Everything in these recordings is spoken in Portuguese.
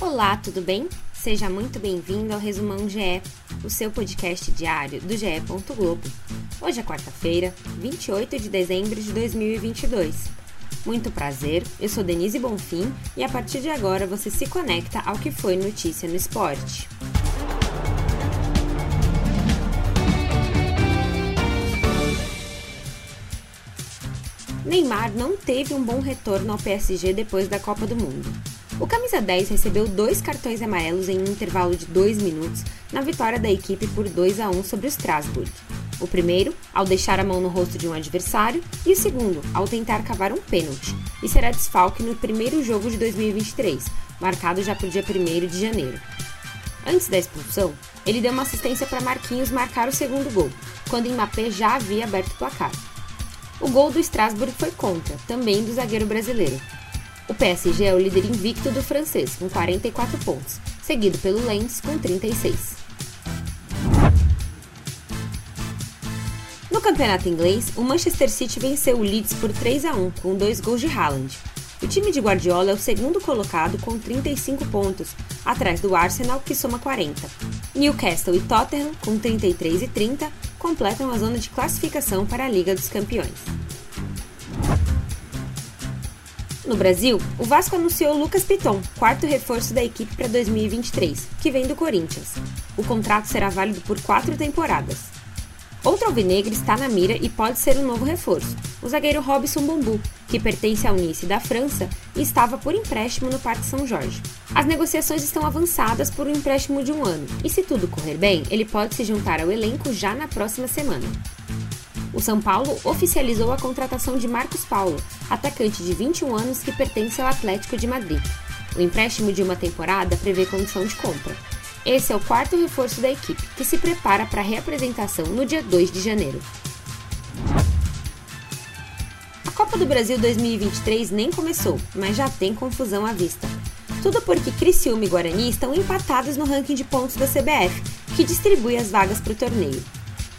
Olá, tudo bem? Seja muito bem-vindo ao Resumão GE, o seu podcast diário do GE. Globo. Hoje é quarta-feira, 28 de dezembro de 2022. Muito prazer, eu sou Denise Bonfim e a partir de agora você se conecta ao que foi notícia no esporte. Neymar não teve um bom retorno ao PSG depois da Copa do Mundo. O camisa 10 recebeu dois cartões amarelos em um intervalo de dois minutos na vitória da equipe por 2 a 1 sobre o Strasbourg. O primeiro, ao deixar a mão no rosto de um adversário, e o segundo, ao tentar cavar um pênalti, e será desfalque no primeiro jogo de 2023, marcado já para o dia 1 de janeiro. Antes da expulsão, ele deu uma assistência para Marquinhos marcar o segundo gol, quando Mbappé já havia aberto o placar. O gol do Strasbourg foi contra, também do zagueiro brasileiro. O PSG é o líder invicto do francês, com 44 pontos, seguido pelo Lens, com 36. No campeonato inglês, o Manchester City venceu o Leeds por 3 a 1 com dois gols de Haaland. O time de Guardiola é o segundo colocado com 35 pontos, atrás do Arsenal, que soma 40. Newcastle e Tottenham, com 33 e 30, completam a zona de classificação para a Liga dos Campeões. No Brasil, o Vasco anunciou Lucas Piton, quarto reforço da equipe para 2023, que vem do Corinthians. O contrato será válido por quatro temporadas. Outro alvinegro está na mira e pode ser um novo reforço, o zagueiro Robson Bambu, que pertence ao Nice da França e estava por empréstimo no Parque São Jorge. As negociações estão avançadas por um empréstimo de um ano, e se tudo correr bem, ele pode se juntar ao elenco já na próxima semana. O São Paulo oficializou a contratação de Marcos Paulo, atacante de 21 anos que pertence ao Atlético de Madrid. O empréstimo de uma temporada prevê condição de compra. Esse é o quarto reforço da equipe, que se prepara para a reapresentação no dia 2 de janeiro. A Copa do Brasil 2023 nem começou, mas já tem confusão à vista. Tudo porque Criciúma e Guarani estão empatados no ranking de pontos da CBF, que distribui as vagas para o torneio.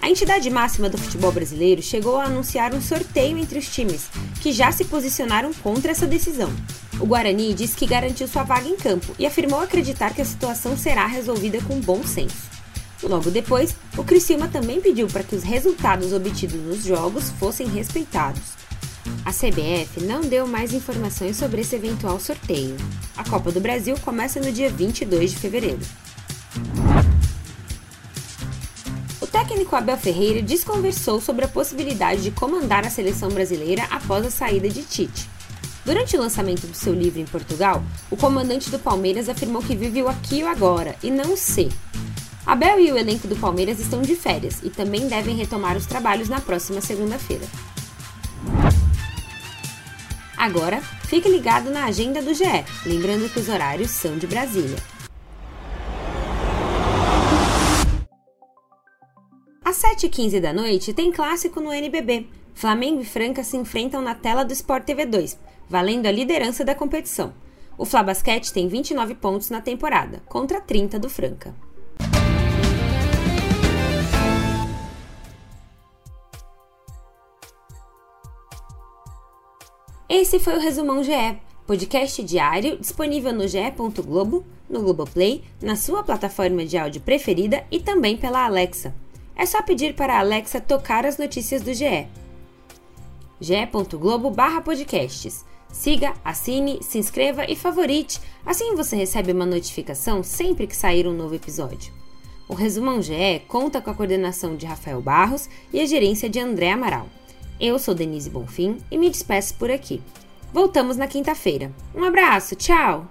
A entidade máxima do futebol brasileiro chegou a anunciar um sorteio entre os times, que já se posicionaram contra essa decisão. O Guarani disse que garantiu sua vaga em campo e afirmou acreditar que a situação será resolvida com bom senso. Logo depois, o Criciúma também pediu para que os resultados obtidos nos jogos fossem respeitados. A CBF não deu mais informações sobre esse eventual sorteio. A Copa do Brasil começa no dia 22 de fevereiro. Técnico Abel Ferreira desconversou sobre a possibilidade de comandar a seleção brasileira após a saída de Tite. Durante o lançamento do seu livro em Portugal, o comandante do Palmeiras afirmou que vive o aqui e o agora, e não o se. Abel e o elenco do Palmeiras estão de férias e também devem retomar os trabalhos na próxima segunda-feira. Agora, fique ligado na agenda do GE, lembrando que os horários são de Brasília. Às 7h15 da noite tem clássico no NBB. Flamengo e Franca se enfrentam na tela do Sport TV 2, valendo a liderança da competição. O Fla Basquete tem 29 pontos na temporada, contra 30 do Franca. Esse foi o Resumão GE, podcast diário disponível no ge.globo, no Globoplay, na sua plataforma de áudio preferida e também pela Alexa. É só pedir para a Alexa tocar as notícias do GE. ge.globo podcasts. Siga, assine, se inscreva e favorite, assim você recebe uma notificação sempre que sair um novo episódio. O Resumão GE conta com a coordenação de Rafael Barros e a gerência de André Amaral. Eu sou Denise Bonfim e me despeço por aqui. Voltamos na quinta-feira. Um abraço, tchau!